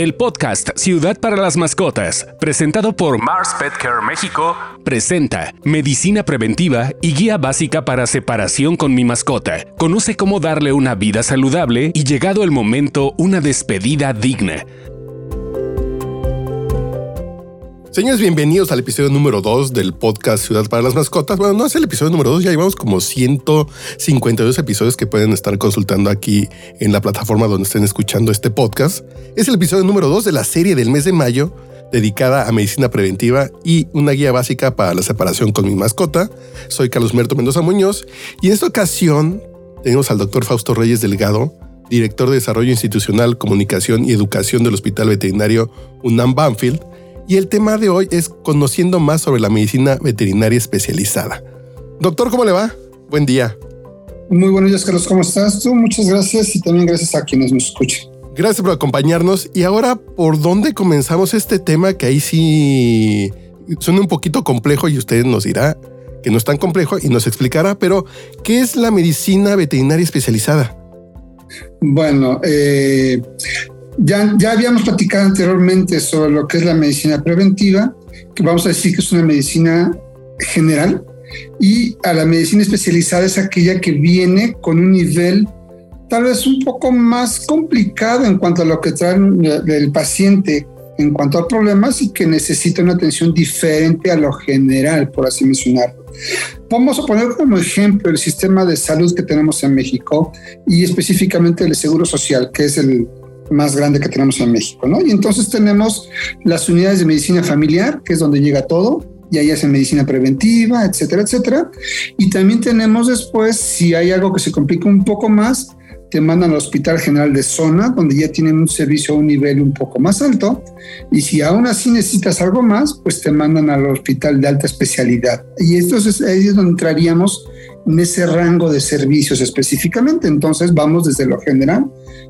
El podcast Ciudad para las Mascotas, presentado por Mars Pet Care México, presenta Medicina Preventiva y Guía Básica para Separación con mi mascota. Conoce cómo darle una vida saludable y llegado el momento, una despedida digna. Señores, bienvenidos al episodio número 2 del podcast Ciudad para las Mascotas. Bueno, no es el episodio número 2, ya llevamos como 152 episodios que pueden estar consultando aquí en la plataforma donde estén escuchando este podcast. Es el episodio número 2 de la serie del mes de mayo dedicada a medicina preventiva y una guía básica para la separación con mi mascota. Soy Carlos Merto Mendoza Muñoz y en esta ocasión tenemos al doctor Fausto Reyes Delgado, director de Desarrollo Institucional, Comunicación y Educación del Hospital Veterinario UNAM Banfield y el tema de hoy es conociendo más sobre la medicina veterinaria especializada. Doctor, ¿cómo le va? Buen día. Muy buenos días, Carlos. ¿Cómo estás tú? Muchas gracias y también gracias a quienes nos escuchan. Gracias por acompañarnos. Y ahora, ¿por dónde comenzamos este tema que ahí sí suena un poquito complejo y usted nos dirá que no es tan complejo y nos explicará, pero ¿qué es la medicina veterinaria especializada? Bueno, eh, ya, ya habíamos platicado anteriormente sobre lo que es la medicina preventiva, que vamos a decir que es una medicina general, y a la medicina especializada es aquella que viene con un nivel tal vez un poco más complicado en cuanto a lo que trae el paciente en cuanto a problemas y que necesita una atención diferente a lo general, por así mencionarlo. Vamos a poner como ejemplo el sistema de salud que tenemos en México y específicamente el Seguro Social, que es el más grande que tenemos en México, ¿no? Y entonces tenemos las unidades de medicina familiar, que es donde llega todo, y ahí hacen medicina preventiva, etcétera, etcétera. Y también tenemos después, si hay algo que se complica un poco más, te mandan al Hospital General de Zona, donde ya tienen un servicio a un nivel un poco más alto. Y si aún así necesitas algo más, pues te mandan al Hospital de Alta Especialidad. Y entonces ahí es donde entraríamos en ese rango de servicios específicamente. Entonces vamos desde lo general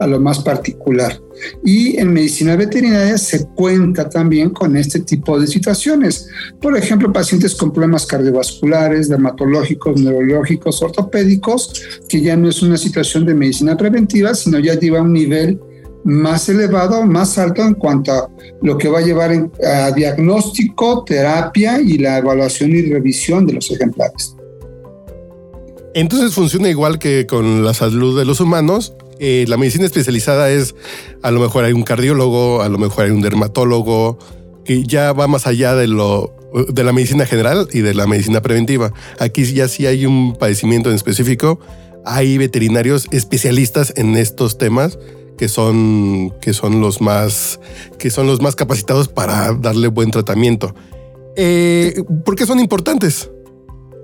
a lo más particular. Y en medicina veterinaria se cuenta también con este tipo de situaciones. Por ejemplo, pacientes con problemas cardiovasculares, dermatológicos, neurológicos, ortopédicos, que ya no es una situación de medicina preventiva, sino ya lleva un nivel más elevado, más alto en cuanto a lo que va a llevar a diagnóstico, terapia y la evaluación y revisión de los ejemplares. Entonces funciona igual que con la salud de los humanos. Eh, la medicina especializada es, a lo mejor hay un cardiólogo, a lo mejor hay un dermatólogo, que ya va más allá de lo de la medicina general y de la medicina preventiva. Aquí ya sí hay un padecimiento en específico, hay veterinarios especialistas en estos temas que son, que son los más que son los más capacitados para darle buen tratamiento. Eh, ¿Por qué son importantes?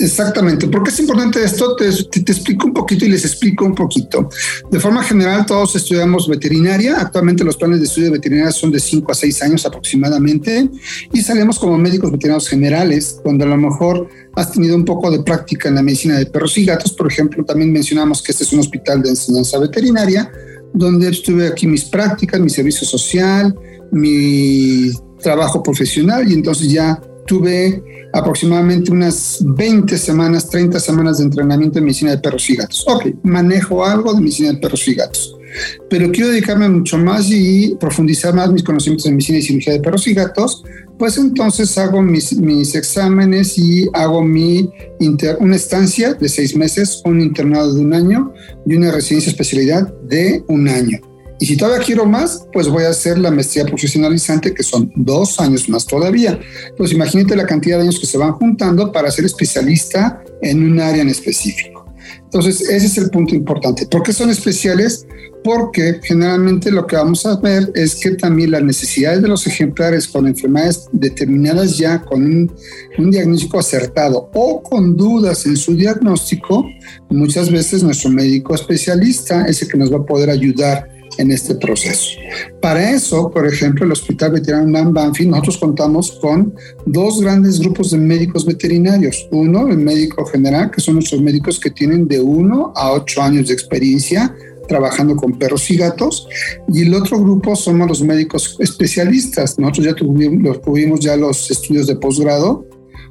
Exactamente. ¿Por qué es importante esto? Te, explico un poquito y les explico un poquito. De forma general, todos estudiamos veterinaria. Actualmente los planes de estudio de veterinaria son de 5 a 6 años aproximadamente y salimos como médicos veterinarios generales, donde a lo mejor has tenido un poco de práctica en la medicina de perros y gatos. Por ejemplo, también mencionamos que este es un hospital de enseñanza veterinaria, donde estuve aquí mis prácticas, mi servicio social, mi trabajo profesional y entonces ya tuve aproximadamente unas 20 semanas, 30 semanas de entrenamiento en medicina de perros y gatos. Ok, manejo algo de medicina de perros y gatos, pero quiero dedicarme mucho más y profundizar más mis conocimientos en medicina y cirugía de perros y gatos, pues entonces hago mis, mis exámenes y hago mi una estancia de seis meses, un internado de un año y una residencia especialidad de un año. Y si todavía quiero más, pues voy a hacer la maestría profesionalizante, que son dos años más todavía. Pues imagínate la cantidad de años que se van juntando para ser especialista en un área en específico. Entonces, ese es el punto importante. ¿Por qué son especiales? Porque generalmente lo que vamos a ver es que también las necesidades de los ejemplares con enfermedades determinadas ya con un, un diagnóstico acertado o con dudas en su diagnóstico, muchas veces nuestro médico especialista es el que nos va a poder ayudar en este proceso. Para eso, por ejemplo, el Hospital Veterinario Banfield, nosotros contamos con dos grandes grupos de médicos veterinarios. Uno, el médico general, que son nuestros médicos que tienen de uno a ocho años de experiencia trabajando con perros y gatos, y el otro grupo somos los médicos especialistas. Nosotros ya tuvimos, tuvimos ya los estudios de posgrado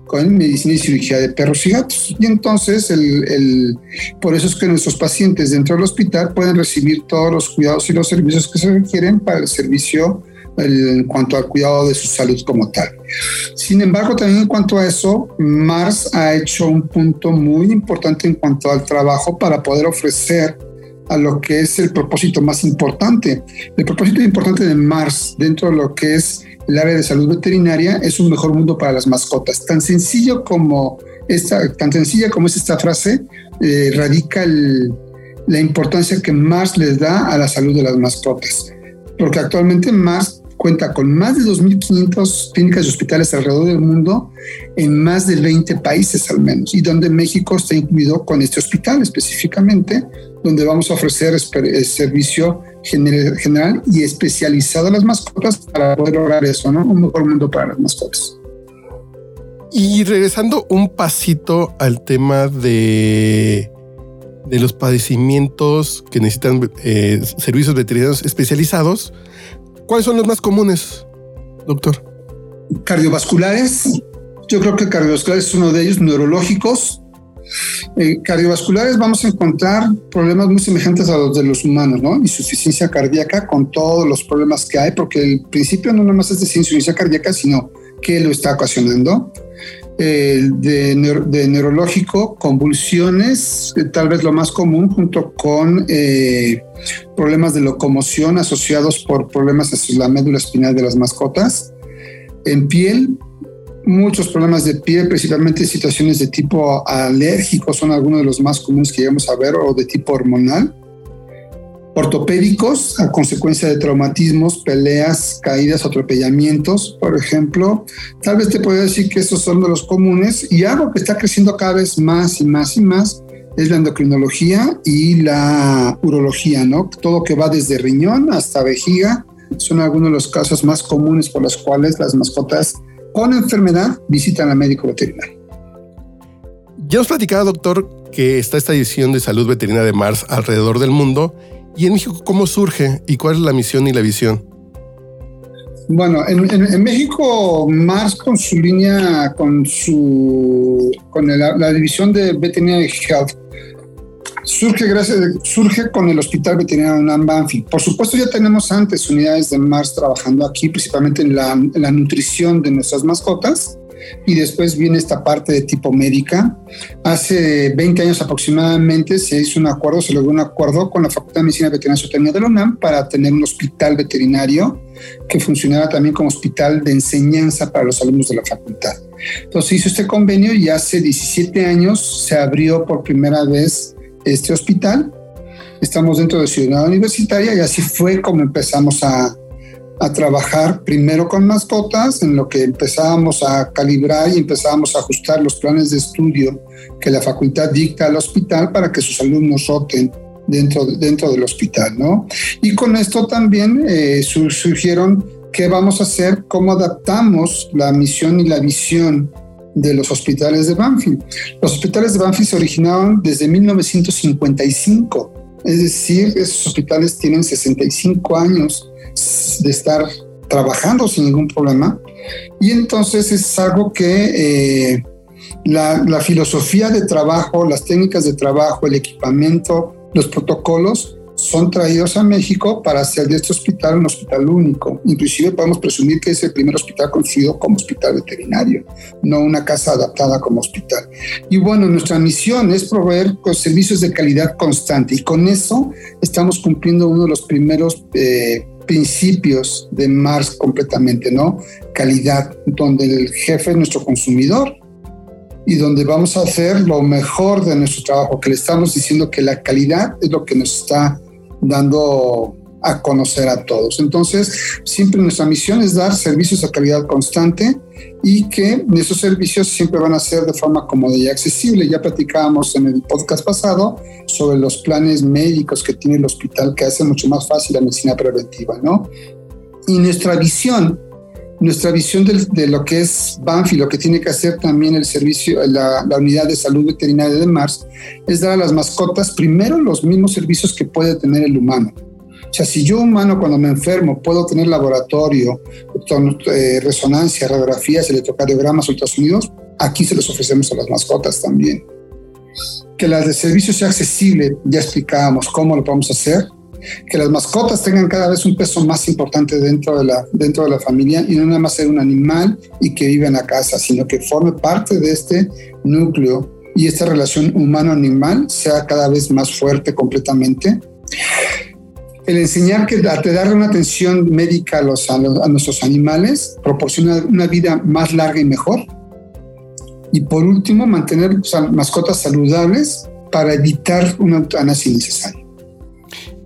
con medicina y cirugía de perros y gatos. Y entonces, el, por eso es que nuestros pacientes dentro del hospital pueden recibir todos los cuidados y los servicios que se requieren para el servicio en cuanto al cuidado de su salud como tal. Sin embargo, también en cuanto a eso, Mars ha hecho un punto muy importante en cuanto al trabajo para poder ofrecer a lo que es el propósito más importante. El propósito importante de Mars dentro de lo que es el área de salud veterinaria es un mejor mundo para las mascotas. Tan sencillo como esta, tan sencilla como es esta frase, eh, radica la importancia que Mars les da a la salud de las mascotas. Porque actualmente Mars cuenta con más de 2.500 clínicas y hospitales alrededor del mundo en más de 20 países al menos, y donde México está incluido con este hospital específicamente, donde vamos a ofrecer eh, servicio general y especializado a las mascotas para poder lograr eso, ¿no? Un mejor mundo para las mascotas. Y regresando un pasito al tema de, de los padecimientos que necesitan eh, servicios veterinarios especializados, ¿cuáles son los más comunes, doctor? Cardiovasculares. Yo creo que cardiovasculares es uno de ellos, neurológicos, eh, cardiovasculares vamos a encontrar problemas muy semejantes a los de los humanos, ¿no? Insuficiencia cardíaca con todos los problemas que hay, porque el principio no nomás es de insuficiencia cardíaca, sino que lo está ocasionando. de, neurológico, convulsiones, eh, tal vez lo más común, junto con eh, problemas de locomoción asociados por problemas en la médula espinal de las mascotas. En piel, muchos problemas de piel, principalmente situaciones de tipo alérgico, son algunos de los más comunes que llegamos a ver, o de tipo hormonal. Ortopédicos, a consecuencia de traumatismos, peleas, caídas, atropellamientos, por ejemplo. Tal vez te puedo decir que esos son de los comunes y algo que está creciendo cada vez más y más y más es la endocrinología y la urología, ¿no? Todo que va desde riñón hasta vejiga son algunos de los casos más comunes por los cuales las mascotas con enfermedad visitan al médico veterinario. Ya os platicaba, doctor, que está esta edición de salud veterinaria de Mars alrededor del mundo. ¿Y en México cómo surge y cuál es la misión y la visión? Bueno, en, México, Mars con su línea, con su, con la división de Veterinary Health, surge, gracias, surge con el Hospital Veterinario UNAM Banfi. Por supuesto, ya tenemos antes unidades de Mars trabajando aquí, principalmente en la, nutrición de nuestras mascotas. Y después viene esta parte de tipo médica. Hace 20 años aproximadamente se hizo un acuerdo, se logró un acuerdo con la Facultad de Medicina Veterinaria Zootecnia de la UNAM para tener un hospital veterinario que funcionara también como hospital de enseñanza para los alumnos de la facultad. Entonces hizo este convenio y hace 17 años se abrió por primera vez este hospital. Estamos dentro de Ciudad Universitaria y así fue como empezamos a, a trabajar primero con mascotas, en lo que empezábamos a calibrar y empezábamos a ajustar los planes de estudio que la facultad dicta al hospital para que sus alumnos roten dentro, dentro del hospital, ¿no? Y con esto también eh, surgieron qué vamos a hacer, cómo adaptamos la misión y la visión de los hospitales de Banfield. Los hospitales de Banfield se originaron desde 1955, es decir, esos hospitales tienen 65 años de estar trabajando sin ningún problema y entonces es algo que eh, la, la filosofía de trabajo, las técnicas de trabajo, el equipamiento, los protocolos son traídos a México para hacer de este hospital un hospital único. Inclusive podemos presumir que es el primer hospital construido como hospital veterinario, no una casa adaptada como hospital. Y bueno, nuestra misión es proveer servicios de calidad constante y con eso estamos cumpliendo uno de los primeros eh, principios de Mars completamente, ¿no? Calidad, donde el jefe es nuestro consumidor y donde vamos a hacer lo mejor de nuestro trabajo, que le estamos diciendo que la calidad es lo que nos está dando a conocer a todos. Entonces, siempre nuestra misión es dar servicios a calidad constante y que esos servicios siempre van a ser de forma cómoda y accesible. Ya platicábamos en el podcast pasado sobre los planes médicos que tiene el hospital que hace mucho más fácil la medicina preventiva, ¿no? Y nuestra visión, nuestra visión de, lo que es Banfi, lo que tiene que hacer también el servicio, la, la unidad de salud veterinaria de Mars, es dar a las mascotas primero los mismos servicios que puede tener el humano. O sea, si yo humano cuando me enfermo puedo tener laboratorio, eh, resonancia, radiografías, electrocardiogramas, ultrasonidos, aquí se los ofrecemos a las mascotas también. Que la de servicio sea accesible, ya explicábamos cómo lo podemos hacer. Que las mascotas tengan cada vez un peso más importante dentro de la, dentro de la familia y no nada más ser un animal y que vive en la casa, sino que forme parte de este núcleo y esta relación humano-animal sea cada vez más fuerte completamente. El enseñar que a darle una atención médica a, los, a, nuestros animales proporciona una vida más larga y mejor. Y por último, mantener mascotas saludables para evitar una eutanasia innecesaria.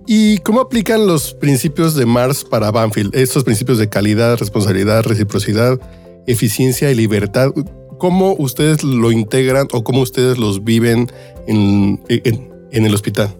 ¿Y cómo aplican los principios de Mars para Banfield? Estos principios de calidad, responsabilidad, reciprocidad, eficiencia y libertad. ¿Cómo ustedes lo integran o cómo ustedes los viven en, en el hospital?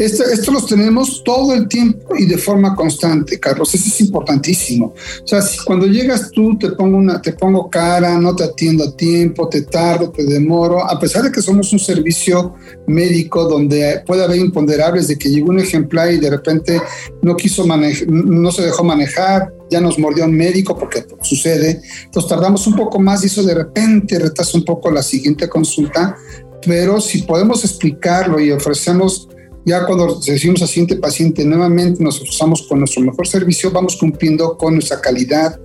Esto, esto, los tenemos todo el tiempo y de forma constante, Carlos. Eso es importantísimo. O sea, si cuando llegas tú te pongo una, te pongo cara, no te atiendo a tiempo, te tardo, te demoro, a pesar de que somos un servicio médico donde puede haber imponderables de que llegó un ejemplar y de repente no quiso manejar, no se dejó manejar, ya nos mordió un médico porque sucede. Entonces tardamos un poco más y eso de repente retrasa un poco la siguiente consulta. Pero si podemos explicarlo y ofrecemos ya cuando recibimos al siguiente paciente, nuevamente nos usamos con nuestro mejor servicio, vamos cumpliendo con nuestra calidad.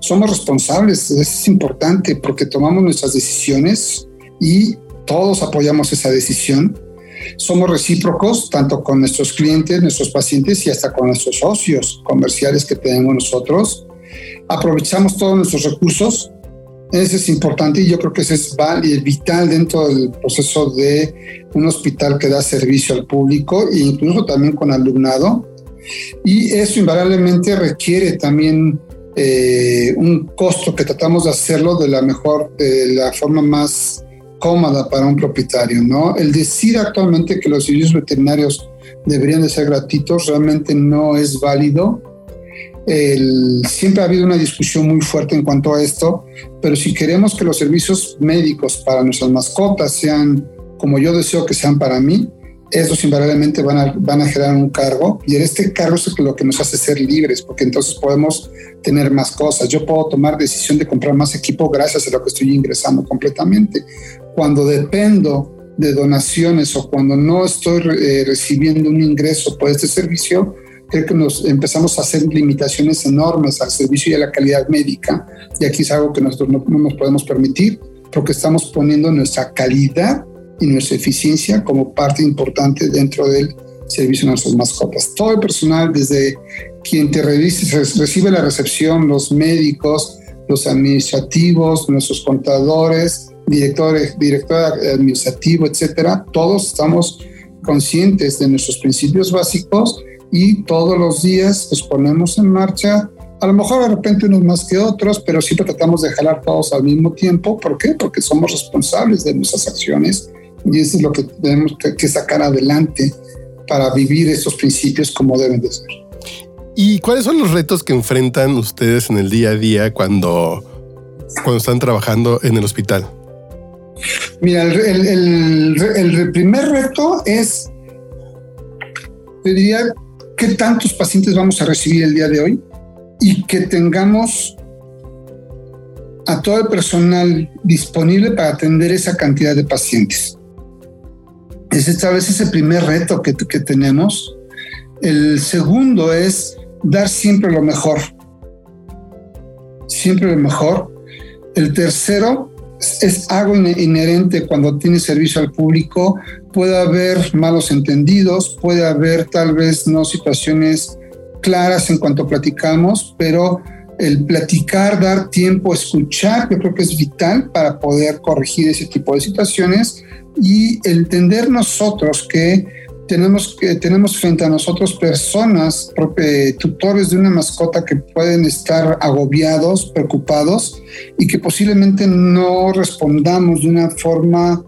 Somos responsables, es importante porque tomamos nuestras decisiones y todos apoyamos esa decisión. Somos recíprocos tanto con nuestros clientes, nuestros pacientes y hasta con nuestros socios comerciales que tenemos nosotros. Aprovechamos todos nuestros recursos eso es importante y yo creo que eso es vital dentro del proceso de un hospital que da servicio al público e incluso también con alumnado. Y eso invariablemente requiere también eh, un costo que tratamos de hacerlo de la mejor, de la forma más cómoda para un propietario, ¿no? El decir actualmente que los servicios veterinarios deberían de ser gratuitos realmente no es válido siempre ha habido una discusión muy fuerte en cuanto a esto, pero si queremos que los servicios médicos para nuestras mascotas sean como yo deseo que sean para mí, esos invariablemente van a, van a generar un cargo y en este cargo es lo que nos hace ser libres, porque entonces podemos tener más cosas. Yo puedo tomar decisión de comprar más equipo gracias a lo que estoy ingresando completamente. Cuando dependo de donaciones o cuando no estoy eh, recibiendo un ingreso por este servicio, creo que nos empezamos a hacer limitaciones enormes al servicio y a la calidad médica. Y aquí es algo que nosotros no, nos podemos permitir porque estamos poniendo nuestra calidad y nuestra eficiencia como parte importante dentro del servicio de nuestras mascotas. Todo el personal, desde quien te recibe la recepción, los médicos, los administrativos, nuestros contadores, directores, director administrativo, etcétera, todos estamos conscientes de nuestros principios básicos y todos los días los ponemos en marcha. A lo mejor de repente unos más que otros, pero siempre tratamos de jalar todos al mismo tiempo. ¿Por qué? Porque somos responsables de nuestras acciones y eso es lo que tenemos que sacar adelante para vivir esos principios como deben de ser. ¿Y cuáles son los retos que enfrentan ustedes en el día a día cuando, cuando están trabajando en el hospital? Mira, el, el, el primer reto es, te diría, qué tantos pacientes vamos a recibir el día de hoy y que tengamos a todo el personal disponible para atender esa cantidad de pacientes. Ese tal vez es el primer reto que, que tenemos. El segundo es dar siempre lo mejor. Siempre lo mejor. El tercero es algo inherente cuando tienes servicio al público. Puede haber malos entendidos, puede haber tal vez no situaciones claras en cuanto platicamos, pero el platicar, dar tiempo, escuchar, yo creo que es vital para poder corregir ese tipo de situaciones y entender nosotros que tenemos, que, tenemos frente a nosotros personas, tutores de una mascota que pueden estar agobiados, preocupados y que posiblemente no respondamos de una forma,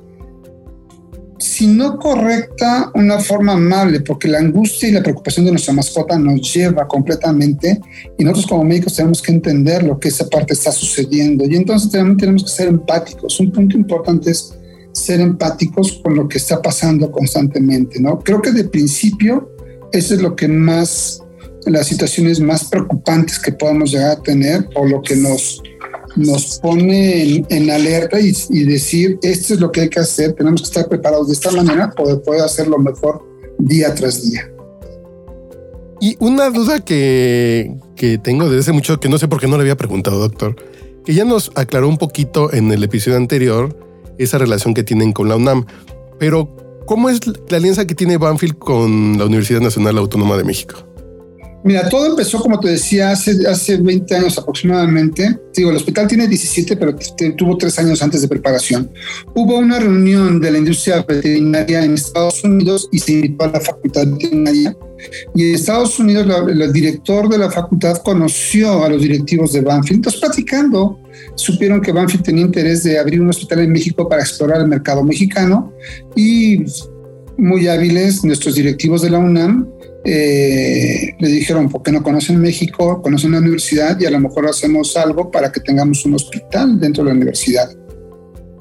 si no correcta, una forma amable, porque la angustia y la preocupación de nuestra mascota nos lleva completamente y nosotros como médicos tenemos que entender lo que esa parte está sucediendo y entonces también tenemos que ser empáticos. Un punto importante es ser empáticos con lo que está pasando constantemente, ¿no? Creo que de principio eso es lo que más, las situaciones más preocupantes que podamos llegar a tener o lo que nos, nos pone en, alerta y, decir, esto es lo que hay que hacer, tenemos que estar preparados de esta manera para poder hacerlo mejor día tras día. Y una duda que, que tengo desde hace mucho, que no sé por qué no le había preguntado, doctor, que ya nos aclaró un poquito en el episodio anterior esa relación que tienen con la UNAM, pero ¿cómo es la alianza que tiene Banfield con la Universidad Nacional Autónoma de México? Mira, todo empezó, como te decía, hace, hace 20 años aproximadamente. Digo, el hospital tiene 17, pero tuvo tres años antes de preparación. Hubo una reunión de la industria veterinaria en Estados Unidos y se invitó a la facultad veterinaria. Y en Estados Unidos, el director de la facultad conoció a los directivos de Banfield. Entonces, platicando, supieron que Banfield tenía interés de abrir un hospital en México para explorar el mercado mexicano y muy hábiles nuestros directivos de la UNAM eh, le dijeron, ¿por qué no conocen México? Conocen la universidad y a lo mejor hacemos algo para que tengamos un hospital dentro de la universidad.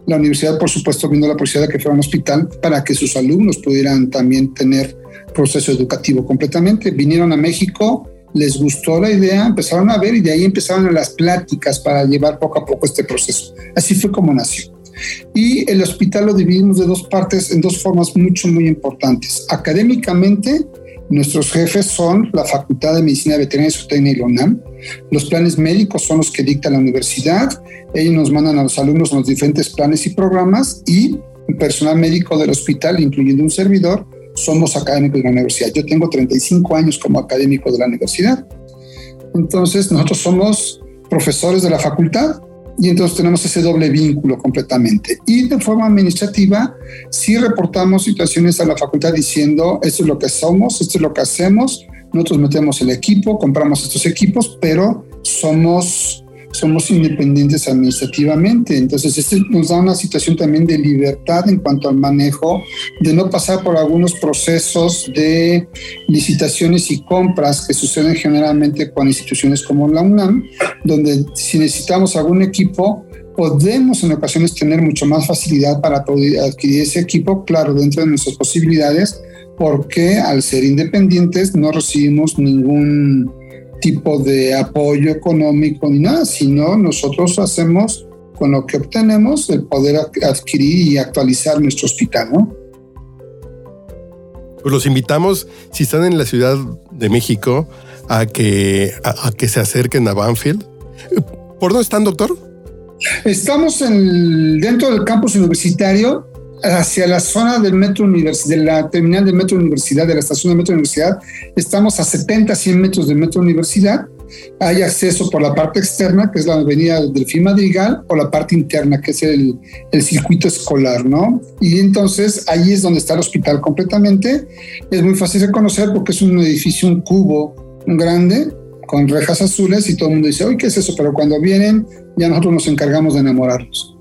La universidad, por supuesto, viendo la posibilidad de que fuera un hospital para que sus alumnos pudieran también tener proceso educativo completamente. Vinieron a México, les gustó la idea, empezaron a ver y de ahí empezaron las pláticas para llevar poco a poco este proceso. Así fue como nació. Y el hospital lo dividimos de dos partes en dos formas mucho, muy importantes. Académicamente, Nuestros jefes son la Facultad de Medicina Veterinaria y Zootecnia y la. Los planes médicos son los que dicta la universidad. Ellos nos mandan a los alumnos los diferentes planes y programas y el personal médico del hospital, incluyendo un servidor, somos académicos de la universidad. Yo tengo 35 años como académico de la universidad. Entonces, nosotros somos profesores de la facultad y entonces tenemos ese doble vínculo completamente. Y de forma administrativa, sí reportamos situaciones a la facultad diciendo, esto es lo que somos, esto es lo que hacemos, nosotros metemos el equipo, compramos estos equipos, pero somos somos independientes administrativamente. Entonces, esto nos da una situación también de libertad en cuanto al manejo, de no pasar por algunos procesos de licitaciones y compras que suceden generalmente con instituciones como la UNAM, donde si necesitamos algún equipo, podemos en ocasiones tener mucho más facilidad para adquirir ese equipo, claro, dentro de nuestras posibilidades, porque al ser independientes no recibimos ningún tipo de apoyo económico ni nada, sino nosotros hacemos con lo que obtenemos el poder adquirir y actualizar nuestro hospital, ¿no? Pues los invitamos, si están en la Ciudad de México, a que, a, que se acerquen a Banfield. ¿Por dónde están, doctor? Estamos en, dentro del campus universitario hacia la zona del metro de la terminal del metro universidad, de la estación de metro universidad, estamos a 70, 100 metros del metro universidad. Hay acceso por la parte externa, que es la avenida del FIMA Madrigal, o la parte interna, que es el, el circuito escolar, ¿no? Y entonces ahí es donde está el hospital completamente. Es muy fácil de conocer porque es un edificio, un cubo grande, con rejas azules, y todo el mundo dice, oye, ¿qué es eso? Pero cuando vienen, ya nosotros nos encargamos de enamorarlos.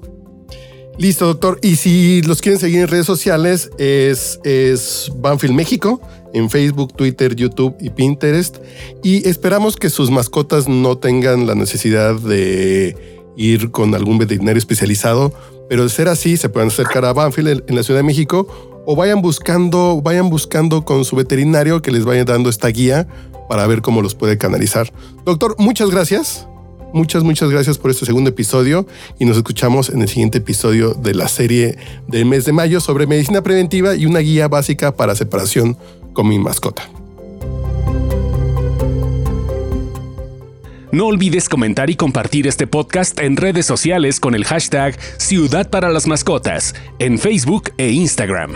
Listo, doctor. Y si los quieren seguir en redes sociales, es, es Banfield México, en Facebook, Twitter, YouTube y Pinterest. Y esperamos que sus mascotas no tengan la necesidad de ir con algún veterinario especializado, pero de ser así, se pueden acercar a Banfield en la Ciudad de México o vayan buscando, vayan buscando con su veterinario que les vaya dando esta guía para ver cómo los puede canalizar. Doctor, muchas gracias. Muchas, muchas gracias por este segundo episodio y nos escuchamos en el siguiente episodio de la serie del mes de mayo sobre medicina preventiva y una guía básica para separación con mi mascota. No olvides comentar y compartir este podcast en redes sociales con el hashtag Ciudad para las Mascotas, en Facebook e Instagram.